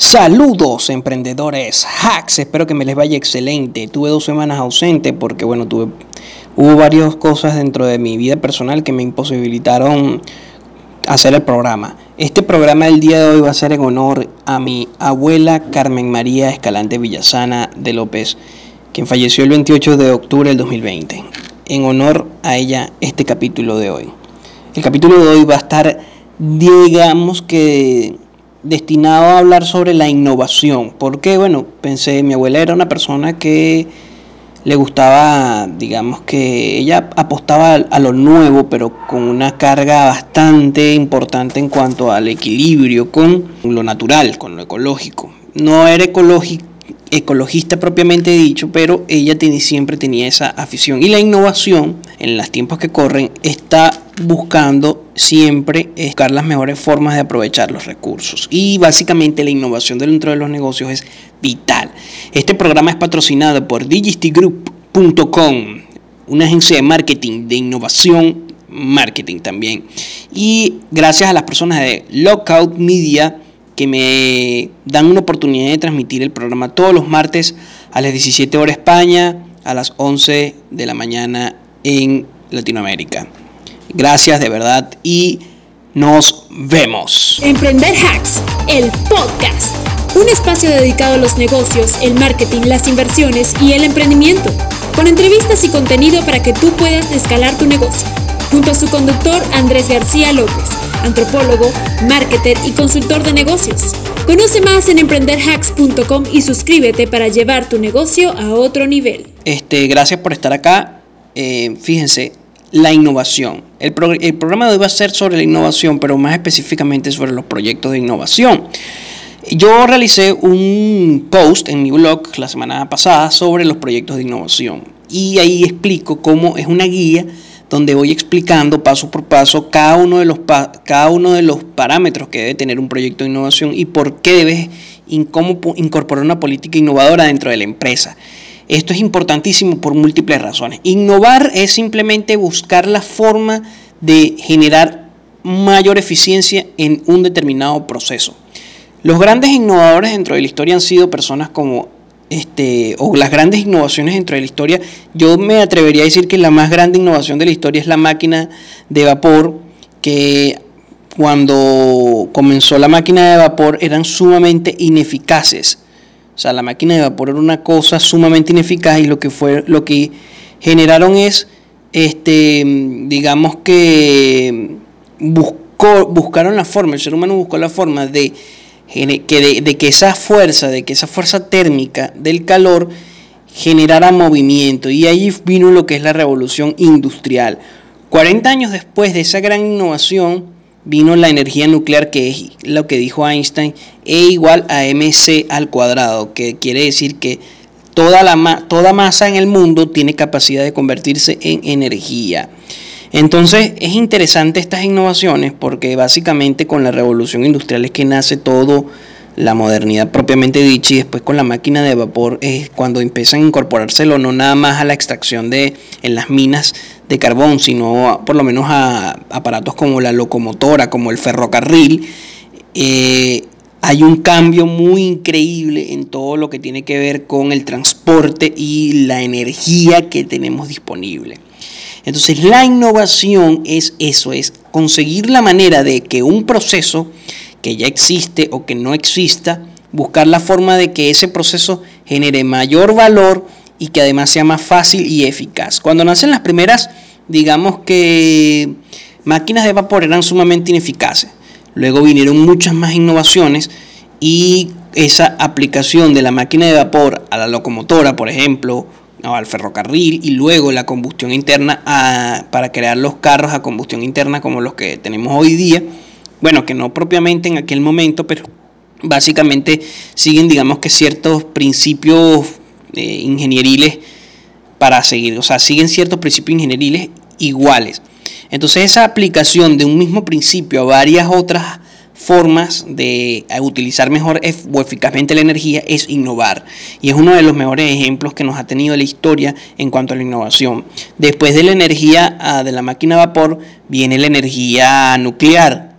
Saludos emprendedores, hacks, espero que me les vaya excelente. Tuve dos semanas ausente porque bueno, tuve, hubo varias cosas dentro de mi vida personal que me imposibilitaron hacer el programa. Este programa del día de hoy va a ser en honor a mi abuela Carmen María Escalante Villasana de López, quien falleció el 28 de octubre del 2020. En honor a ella, este capítulo de hoy. El capítulo de hoy va a estar, digamos que destinado a hablar sobre la innovación. Porque, bueno, pensé, mi abuela era una persona que le gustaba, digamos que ella apostaba a lo nuevo, pero con una carga bastante importante en cuanto al equilibrio con lo natural, con lo ecológico. No era ecologista propiamente dicho, pero ella siempre tenía esa afición. Y la innovación, en los tiempos que corren, está buscando siempre buscar las mejores formas de aprovechar los recursos. Y básicamente la innovación dentro de los negocios es vital. Este programa es patrocinado por digistigroup.com, una agencia de marketing, de innovación, marketing también. Y gracias a las personas de Lockout Media, que me dan una oportunidad de transmitir el programa todos los martes a las 17 horas España, a las 11 de la mañana en Latinoamérica. Gracias de verdad y nos vemos. Emprender Hacks, el podcast. Un espacio dedicado a los negocios, el marketing, las inversiones y el emprendimiento. Con entrevistas y contenido para que tú puedas escalar tu negocio. Junto a su conductor Andrés García López antropólogo, marketer y consultor de negocios. Conoce más en emprenderhacks.com y suscríbete para llevar tu negocio a otro nivel. Este, gracias por estar acá. Eh, fíjense, la innovación. El, el, programa de hoy va a ser sobre la innovación, pero más específicamente sobre los proyectos de innovación. Yo realicé un post en mi blog la semana pasada sobre los proyectos de innovación y ahí explico cómo es una guía donde voy explicando paso por paso cada uno de los, cada uno de los parámetros que debe tener un proyecto de innovación y por qué debes cómo incorporar una política innovadora dentro de la empresa. Esto es importantísimo por múltiples razones. Innovar es simplemente buscar la forma de generar mayor eficiencia en un determinado proceso. Los grandes innovadores dentro de la historia han sido personas como este, o las grandes innovaciones dentro de la historia, yo me atrevería a decir que la más grande innovación de la historia es la máquina de vapor, que cuando comenzó la máquina de vapor eran sumamente ineficaces. O sea, la máquina de vapor era una cosa sumamente ineficaz y lo que fue lo que generaron es este digamos que buscó buscaron la forma, el ser humano buscó la forma de que de, que esa fuerza, de que esa fuerza térmica del calor generara movimiento. Y ahí vino lo que es la revolución industrial. 40 años después de esa gran innovación, vino la energía nuclear, que es lo que dijo Einstein, E igual a mc al cuadrado, que quiere decir que toda, la, toda masa en el mundo tiene capacidad de convertirse en energía. Entonces es interesante estas innovaciones porque básicamente con la revolución industrial es que nace todo la modernidad propiamente dicha y después con la máquina de vapor es cuando empiezan a incorporárselo no nada más a la extracción de en las minas de carbón, sino por lo menos a aparatos como la locomotora, como el ferrocarril. Eh, hay un cambio muy increíble en todo lo que tiene que ver con el transporte y la energía que tenemos disponible. Entonces la innovación es eso, es conseguir la manera de que un proceso que ya existe o que no exista, buscar la forma de que ese proceso genere mayor valor y que además sea más fácil y eficaz. Cuando nacen las primeras, digamos que máquinas de vapor eran sumamente ineficaces. Luego vinieron muchas más innovaciones y esa aplicación de la máquina de vapor a la locomotora, por ejemplo, al ferrocarril y luego la combustión interna para crear los carros a combustión interna como los que tenemos hoy día. Bueno, que no propiamente en aquel momento, pero básicamente siguen, digamos que ciertos principios eh, ingenieriles para seguir, o sea, siguen ciertos principios ingenieriles iguales. Entonces esa aplicación de un mismo principio a varias otras formas de utilizar mejor o eficazmente la energía es innovar. Y es uno de los mejores ejemplos que nos ha tenido la historia en cuanto a la innovación. Después de la energía ah, de la máquina a vapor viene la energía nuclear.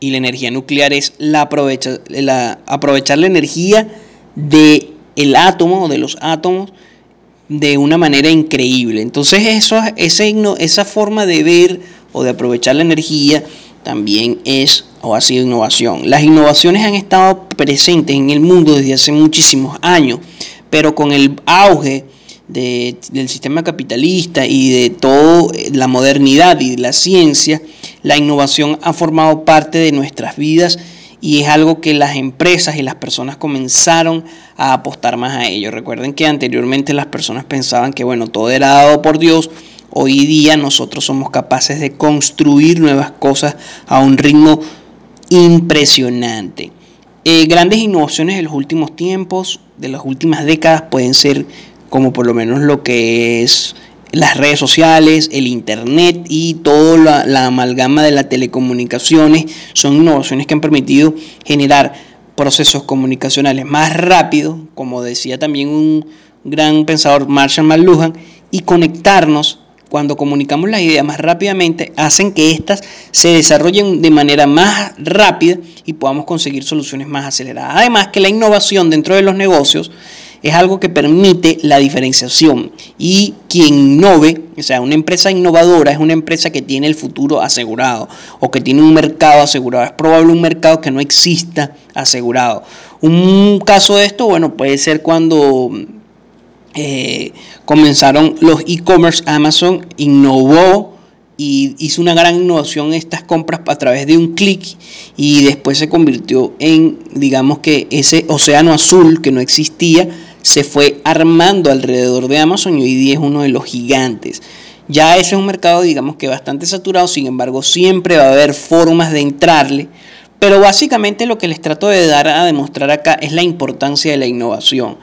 Y la energía nuclear es la, la aprovechar la energía del el átomo o de los átomos de una manera increíble. Entonces eso, ese, esa forma de ver o de aprovechar la energía también es o ha sido innovación. Las innovaciones han estado presentes en el mundo desde hace muchísimos años, pero con el auge del sistema capitalista y de toda la modernidad y la ciencia, la innovación ha formado parte de nuestras vidas y es algo que las empresas y las personas comenzaron a apostar más a ello. Recuerden que anteriormente las personas pensaban que bueno, todo era dado por Dios. Hoy día nosotros somos capaces de construir nuevas cosas a un ritmo impresionante. Eh, grandes innovaciones de los últimos tiempos, de las últimas décadas, pueden ser como por lo menos lo que es las redes sociales, el internet y toda la, amalgama de las telecomunicaciones son innovaciones que han permitido generar procesos comunicacionales más rápidos, como decía también un gran pensador Marshall McLuhan, y conectarnos cuando comunicamos las ideas más rápidamente, hacen que éstas se desarrollen de manera más rápida y podamos conseguir soluciones más aceleradas. Además que la innovación dentro de los negocios es algo que permite la diferenciación y quien innove, o sea, una empresa innovadora es una empresa que tiene el futuro asegurado o que tiene un mercado asegurado. Es probable un mercado que no exista asegurado. Un caso de esto, bueno, puede ser cuando eh, comenzaron los e-commerce, Amazon innovó y hizo una gran innovación estas compras a través de un clic y después se convirtió en, digamos que ese océano azul que no existía, se fue armando alrededor de Amazon y hoy día es uno de los gigantes. Ya ese es un mercado, digamos que bastante saturado, sin embargo, siempre va a haber formas de entrarle. Pero básicamente lo que les trato de dar a demostrar acá es la importancia de la innovación.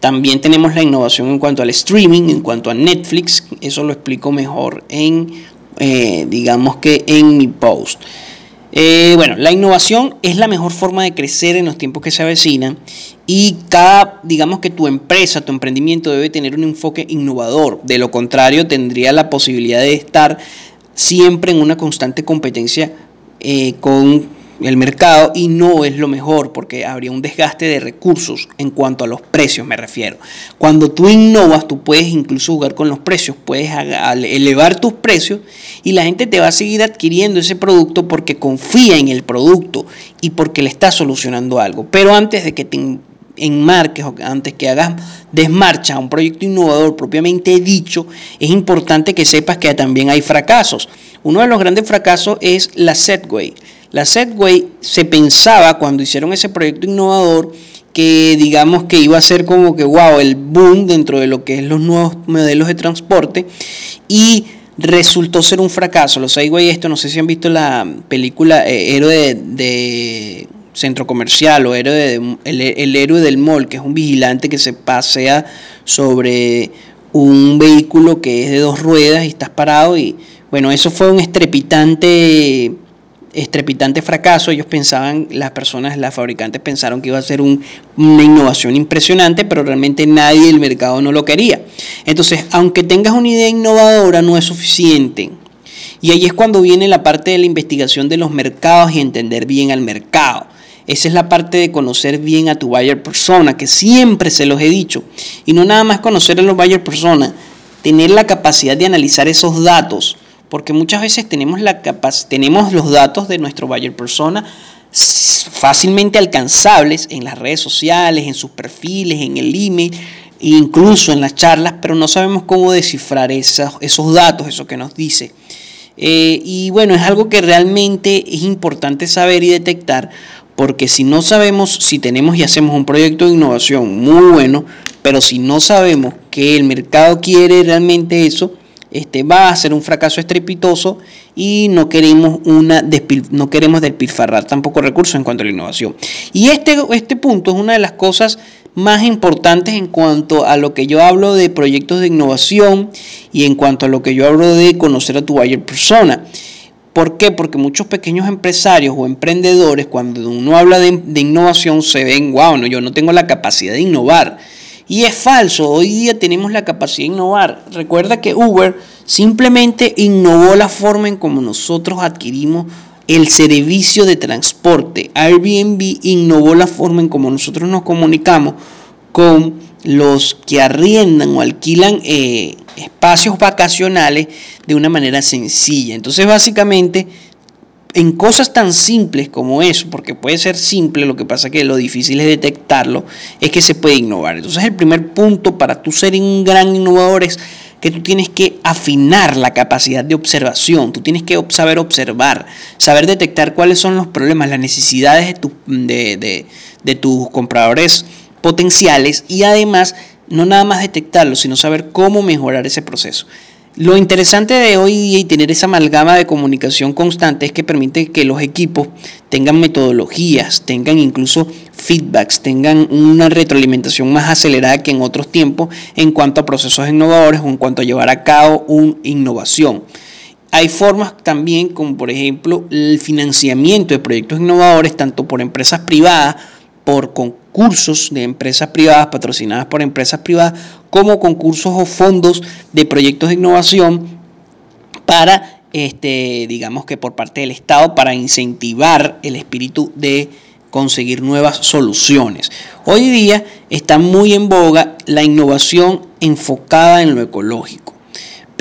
También tenemos la innovación en cuanto al streaming, en cuanto a Netflix. Eso lo explico mejor en, eh, digamos que en mi post. Eh, bueno, la innovación es la mejor forma de crecer en los tiempos que se avecinan y cada, digamos que tu empresa, tu emprendimiento debe tener un enfoque innovador. De lo contrario, tendría la posibilidad de estar siempre en una constante competencia eh, con el mercado y no es lo mejor porque habría un desgaste de recursos en cuanto a los precios me refiero. Cuando tú innovas, tú puedes incluso jugar con los precios, puedes elevar tus precios y la gente te va a seguir adquiriendo ese producto porque confía en el producto y porque le está solucionando algo. Pero antes de que te enmarques o antes que hagas desmarcha a un proyecto innovador propiamente dicho, es importante que sepas que también hay fracasos. Uno de los grandes fracasos es la Setway. La Setway se pensaba cuando hicieron ese proyecto innovador que digamos que iba a ser como que wow, el boom dentro de lo que es los nuevos modelos de transporte y resultó ser un fracaso. Los Segway, esto no sé si han visto la película eh, Héroe de, Centro Comercial o héroe el, el Héroe del Mall, que es un vigilante que se pasea sobre un vehículo que es de dos ruedas y estás parado y bueno, eso fue un estrepitante estrepitante fracaso. Ellos pensaban, las personas, las fabricantes pensaron que iba a ser una innovación impresionante, pero realmente nadie del mercado no lo quería. Entonces, aunque tengas una idea innovadora, no es suficiente. Y ahí es cuando viene la parte de la investigación de los mercados y entender bien al mercado. Esa es la parte de conocer bien a tu buyer persona, que siempre se los he dicho. Y no nada más conocer a los buyer persona, tener la capacidad de analizar esos datos porque muchas veces tenemos, la tenemos los datos de nuestro buyer persona fácilmente alcanzables en las redes sociales, en sus perfiles, en el email, incluso en las charlas, pero no sabemos cómo descifrar esos, esos datos, eso que nos dice. Eh, y bueno, es algo que realmente es importante saber y detectar, porque si no sabemos, si tenemos y hacemos un proyecto de innovación muy bueno, pero si no sabemos que el mercado quiere realmente eso, este, va a ser un fracaso estrepitoso y no queremos, una no queremos despilfarrar tampoco recursos en cuanto a la innovación. Y este, este punto es una de las cosas más importantes en cuanto a lo que yo hablo de proyectos de innovación y en cuanto a lo que yo hablo de conocer a tu buyer persona. ¿Por qué? Porque muchos pequeños empresarios o emprendedores, cuando uno habla de, innovación, se ven, wow, no, yo no tengo la capacidad de innovar. Y es falso, hoy día tenemos la capacidad de innovar. Recuerda que Uber simplemente innovó la forma en cómo nosotros adquirimos el servicio de transporte. Airbnb innovó la forma en cómo nosotros nos comunicamos con los que arriendan o alquilan eh, espacios vacacionales de una manera sencilla. Entonces, básicamente, en cosas tan simples como eso, porque puede ser simple, lo que pasa que lo difícil es detectarlo, es que se puede innovar. Entonces, el primer punto para tú ser un gran innovador es que tú tienes que afinar la capacidad de observación, tú tienes que saber observar, saber detectar cuáles son los problemas, las necesidades de, de, de tus compradores potenciales y además no nada más detectarlo, sino saber cómo mejorar ese proceso. Lo interesante de hoy día y tener esa amalgama de comunicación constante es que permite que los equipos tengan metodologías, tengan incluso feedbacks, tengan una retroalimentación más acelerada que en otros tiempos en cuanto a procesos innovadores o en cuanto a llevar a cabo una innovación. Hay formas también como por ejemplo el financiamiento de proyectos innovadores tanto por empresas privadas, por concursos de empresas privadas patrocinadas por empresas privadas como concursos o fondos de proyectos de innovación para, este, digamos que por parte del Estado, para incentivar el espíritu de conseguir nuevas soluciones. Hoy día está muy en boga la innovación enfocada en lo ecológico.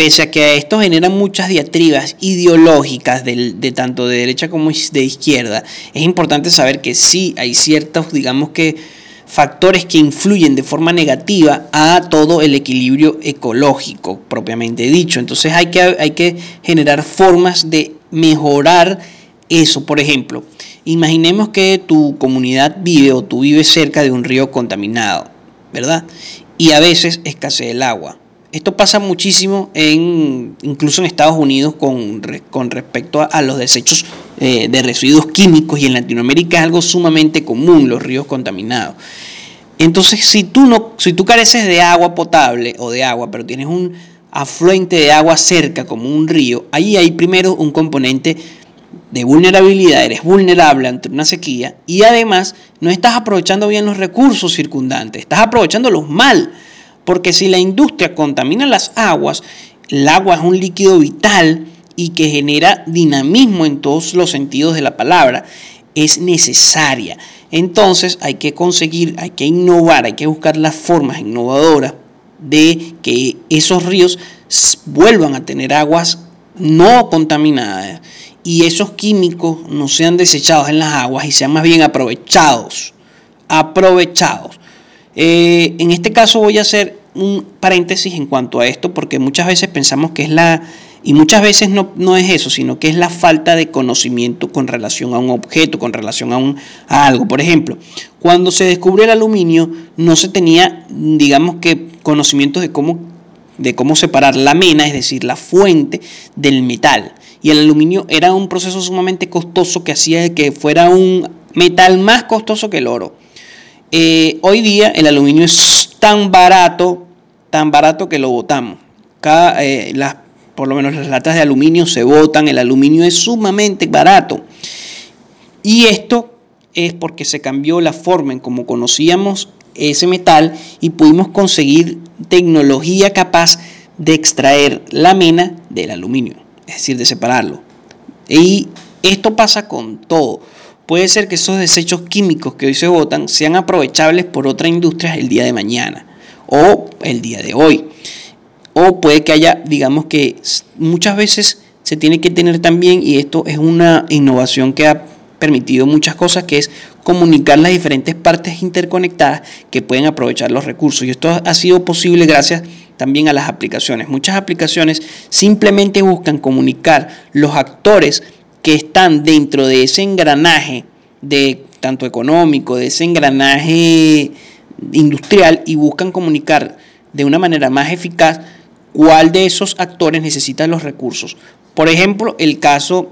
Pese a que esto genera muchas diatribas ideológicas de, de, tanto de derecha como de izquierda, es importante saber que sí hay ciertos, digamos que, factores que influyen de forma negativa a todo el equilibrio ecológico propiamente dicho. Entonces hay que, hay que generar formas de mejorar eso. Por ejemplo, imaginemos que tu comunidad vive o tú vives cerca de un río contaminado, ¿verdad? Y a veces escasea el agua. Esto pasa muchísimo en, incluso en Estados Unidos con, con respecto a, los desechos eh, de residuos químicos y en Latinoamérica es algo sumamente común los ríos contaminados. Entonces, si tú, no, si tú careces de agua potable o de agua, pero tienes un afluente de agua cerca como un río, ahí hay primero un componente de vulnerabilidad, eres vulnerable ante una sequía y además no estás aprovechando bien los recursos circundantes, estás aprovechándolos mal. Porque si la industria contamina las aguas, el agua es un líquido vital y que genera dinamismo en todos los sentidos de la palabra, es necesaria. Entonces hay que conseguir, hay que innovar, hay que buscar las formas innovadoras de que esos ríos vuelvan a tener aguas no contaminadas y esos químicos no sean desechados en las aguas y sean más bien aprovechados. Aprovechados. Eh, en este caso voy a hacer un paréntesis en cuanto a esto porque muchas veces pensamos que es la, y muchas veces no, no es eso, sino que es la falta de conocimiento con relación a un objeto, con relación a, un, a algo. Por ejemplo, cuando se descubrió el aluminio no se tenía, digamos que, conocimientos de cómo, de cómo separar la mena, es decir, la fuente del metal. Y el aluminio era un proceso sumamente costoso que hacía que fuera un metal más costoso que el oro. Eh, hoy día el aluminio es tan barato, tan barato que lo botamos. Eh, por lo menos las latas de aluminio se botan, el aluminio es sumamente barato. Y esto es porque se cambió la forma en cómo conocíamos ese metal y pudimos conseguir tecnología capaz de extraer la mena del aluminio, es decir, de separarlo. Y esto pasa con todo puede ser que esos desechos químicos que hoy se botan sean aprovechables por otra industria el día de mañana o el día de hoy. O puede que haya, digamos que muchas veces se tiene que tener también, y esto es una innovación que ha permitido muchas cosas, que es comunicar las diferentes partes interconectadas que pueden aprovechar los recursos. Y esto ha sido posible gracias también a las aplicaciones. Muchas aplicaciones simplemente buscan comunicar los actores que están dentro de ese engranaje de tanto económico, de ese engranaje industrial y buscan comunicar de una manera más eficaz cuál de esos actores necesita los recursos. Por ejemplo, el caso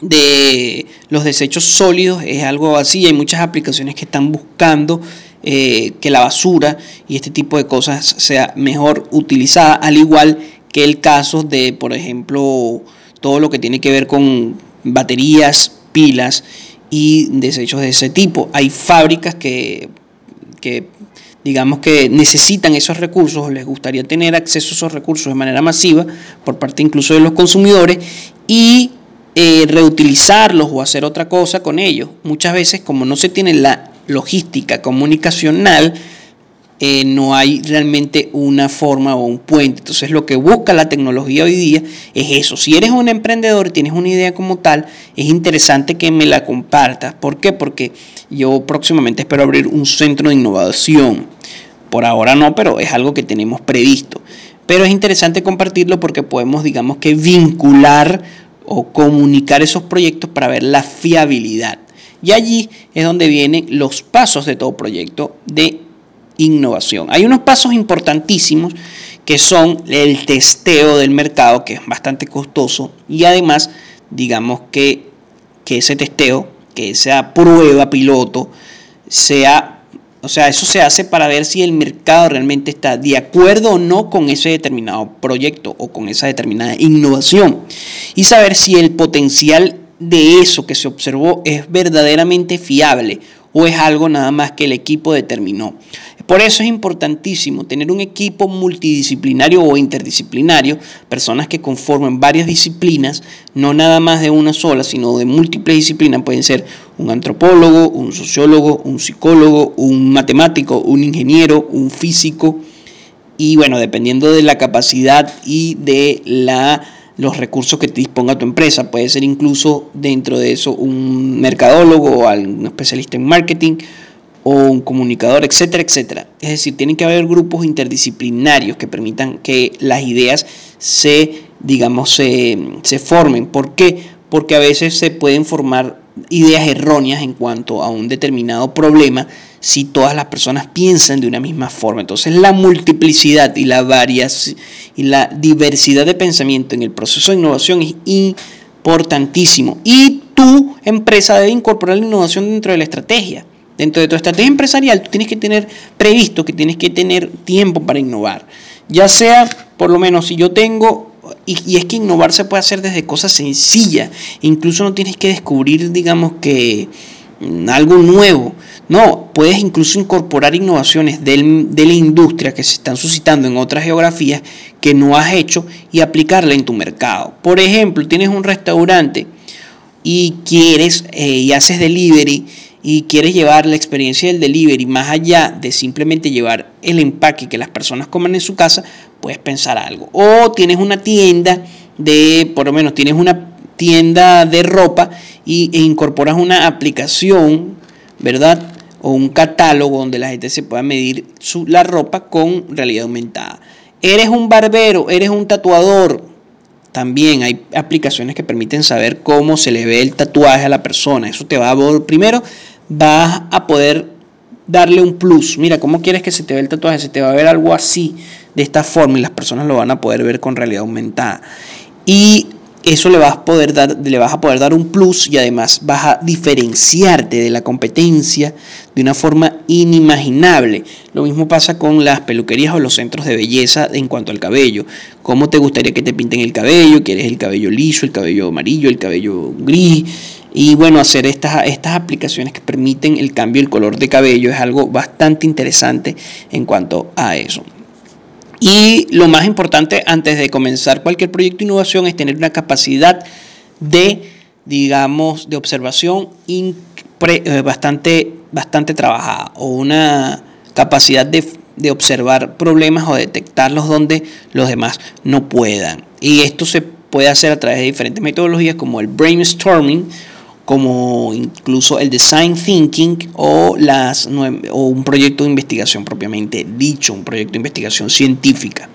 de los desechos sólidos es algo así. Hay muchas aplicaciones que están buscando eh, que la basura y este tipo de cosas sea mejor utilizada, al igual que el caso de, por ejemplo, todo lo que tiene que ver con baterías, pilas y desechos de ese tipo. Hay fábricas que, digamos que necesitan esos recursos, les gustaría tener acceso a esos recursos de manera masiva por parte incluso de los consumidores y eh, reutilizarlos o hacer otra cosa con ellos. Muchas veces como no se tiene la logística comunicacional, eh, no hay realmente una forma o un puente. Entonces lo que busca la tecnología hoy día es eso. Si eres un emprendedor y tienes una idea como tal, es interesante que me la compartas. ¿Por qué? Porque yo próximamente espero abrir un centro de innovación. Por ahora no, pero es algo que tenemos previsto. Pero es interesante compartirlo porque podemos, digamos que, vincular o comunicar esos proyectos para ver la fiabilidad. Y allí es donde vienen los pasos de todo proyecto de innovación. Hay unos pasos importantísimos que son el testeo del mercado, que es bastante costoso, y además, digamos que, que ese testeo, que esa prueba piloto, sea, o sea, eso se hace para ver si el mercado realmente está de acuerdo o no con ese determinado proyecto o con esa determinada innovación, y saber si el potencial de eso que se observó es verdaderamente fiable o es algo nada más que el equipo determinó. Por eso es importantísimo tener un equipo multidisciplinario o interdisciplinario, personas que conformen varias disciplinas, no nada más de una sola, sino de múltiples disciplinas. Pueden ser un antropólogo, un sociólogo, un psicólogo, un matemático, un ingeniero, un físico. Y bueno, dependiendo de la capacidad y de la los recursos que te disponga tu empresa. Puede ser incluso dentro de eso un mercadólogo un especialista en marketing o un comunicador, etcétera, etcétera. Es decir, tienen que haber grupos interdisciplinarios que permitan que las ideas se, digamos, se, se formen. ¿Por qué? Porque a veces se pueden formar ideas erróneas en cuanto a un determinado problema si todas las personas piensan de una misma forma. Entonces la multiplicidad y la varias y la diversidad de pensamiento en el proceso de innovación es importantísimo. Y tu empresa debe incorporar la innovación dentro de la estrategia. Dentro de tu estrategia empresarial, tú tienes que tener previsto que tienes que tener tiempo para innovar. Ya sea, por lo menos, si yo tengo, y, es que innovar se puede hacer desde cosas sencillas, incluso no tienes que descubrir, digamos que, mm, algo nuevo. No, puedes incluso incorporar innovaciones de la industria que se están suscitando en otras geografías que no has hecho y aplicarla en tu mercado. Por ejemplo, tienes un restaurante y quieres eh, y haces delivery y quieres llevar la experiencia del delivery más allá de simplemente llevar el empaque que las personas coman en su casa, puedes pensar algo. O tienes una tienda de, por lo menos tienes una tienda de ropa y, e incorporas una aplicación, ¿verdad? O un catálogo donde la gente se pueda medir su, la ropa con realidad aumentada. Eres un barbero, eres un tatuador. También hay aplicaciones que permiten saber cómo se le ve el tatuaje a la persona. Eso te va a primero vas a poder darle un plus. Mira, ¿cómo quieres que se te vea el tatuaje? Se te va a ver algo así, de esta forma, y las personas lo van a poder ver con realidad aumentada. Y eso le vas a poder dar, le vas a poder dar un plus y además vas a diferenciarte de la competencia de una forma inimaginable. Lo mismo pasa con las peluquerías o los centros de belleza en cuanto al cabello. ¿Cómo te gustaría que te pinten el cabello? ¿Quieres el cabello liso, el cabello amarillo, el cabello gris? Y bueno, hacer estas, estas aplicaciones que permiten el cambio del color de cabello es algo bastante interesante en cuanto a eso. Y lo más importante antes de comenzar cualquier proyecto de innovación es tener una capacidad de, digamos, de observación eh, bastante, bastante trabajada o una capacidad de, de observar problemas o detectarlos donde los demás no puedan. Y esto se puede hacer a través de diferentes metodologías como el brainstorming como incluso el design thinking o, un proyecto de investigación propiamente dicho, un proyecto de investigación científica.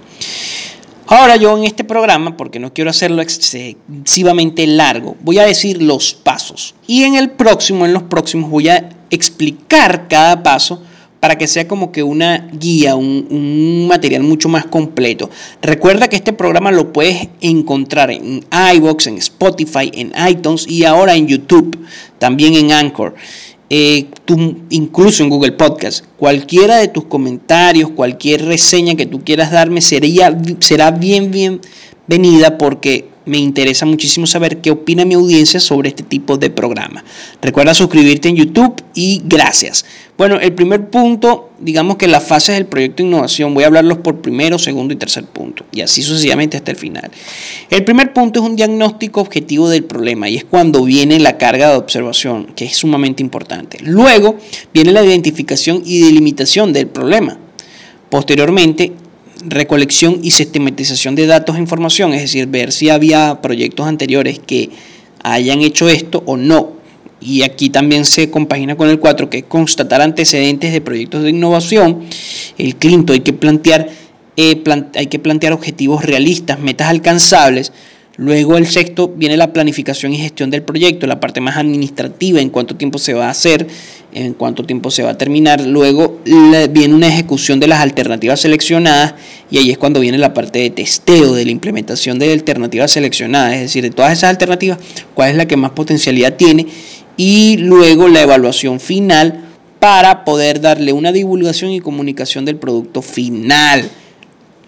Ahora yo en este programa, porque no quiero hacerlo excesivamente largo, voy a decir los pasos. Y en el próximo, en los próximos, voy a explicar cada paso para que sea como que una guía, un, material mucho más completo. Recuerda que este programa lo puedes encontrar en iBox, en Spotify, en iTunes y ahora en YouTube, también en Anchor. Eh, incluso en Google Podcast. Cualquiera de tus comentarios, cualquier reseña que tú quieras darme sería, será bien, bienvenida porque me interesa muchísimo saber qué opina mi audiencia sobre este tipo de programa. Recuerda suscribirte en YouTube y gracias. Bueno, el primer punto, digamos que las fases del proyecto de innovación, voy a hablarlos por primero, segundo y tercer punto, y así sucesivamente hasta el final. El primer punto es un diagnóstico objetivo del problema y es cuando viene la carga de observación, que es sumamente importante. Luego viene la identificación y delimitación del problema. Posteriormente, recolección y sistematización de datos e información, es decir, ver si había proyectos anteriores que hayan hecho esto o no. Y aquí también se compagina con el 4, que es constatar antecedentes de proyectos de innovación. El quinto, hay que plantear, eh, hay que plantear objetivos realistas, metas alcanzables Luego el sexto viene la planificación y gestión del proyecto, la parte más administrativa, en cuánto tiempo se va a hacer, en cuánto tiempo se va a terminar. Luego viene una ejecución de las alternativas seleccionadas y ahí es cuando viene la parte de testeo, de la implementación de alternativas seleccionadas, es decir, de todas esas alternativas, cuál es la que más potencialidad tiene y luego la evaluación final para poder darle una divulgación y comunicación del producto final.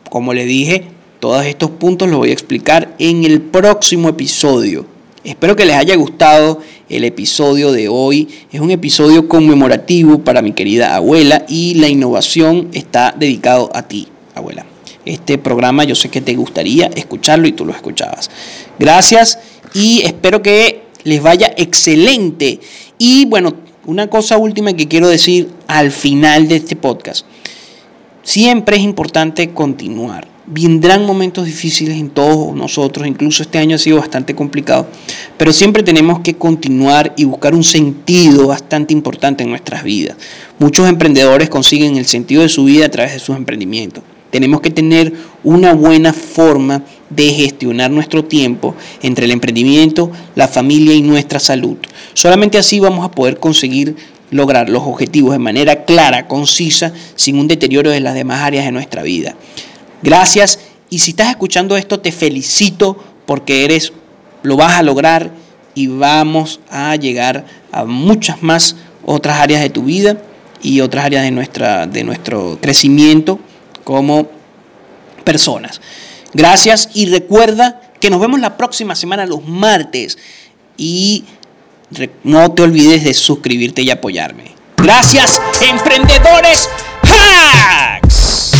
Como le dije, todos estos puntos los voy a explicar en el próximo episodio. Espero que les haya gustado el episodio de hoy. Es un episodio conmemorativo para mi querida abuela y la innovación está dedicado a ti, abuela. Este programa yo sé que te gustaría escucharlo y tú lo escuchabas. Gracias y espero que les vaya excelente. Y bueno, una cosa última que quiero decir al final de este podcast. Siempre es importante continuar Vendrán momentos difíciles en todos nosotros, incluso este año ha sido bastante complicado, pero siempre tenemos que continuar y buscar un sentido bastante importante en nuestras vidas. Muchos emprendedores consiguen el sentido de su vida a través de sus emprendimientos. Tenemos que tener una buena forma de gestionar nuestro tiempo entre el emprendimiento, la familia y nuestra salud. Solamente así vamos a poder conseguir lograr los objetivos de manera clara, concisa, sin un deterioro de las demás áreas de nuestra vida. Gracias y si estás escuchando esto te felicito porque eres, lo vas a lograr y vamos a llegar a muchas más otras áreas de tu vida y otras áreas de, nuestra, de nuestro crecimiento como personas. Gracias y recuerda que nos vemos la próxima semana los martes y no te olvides de suscribirte y apoyarme. Gracias, emprendedores hacks.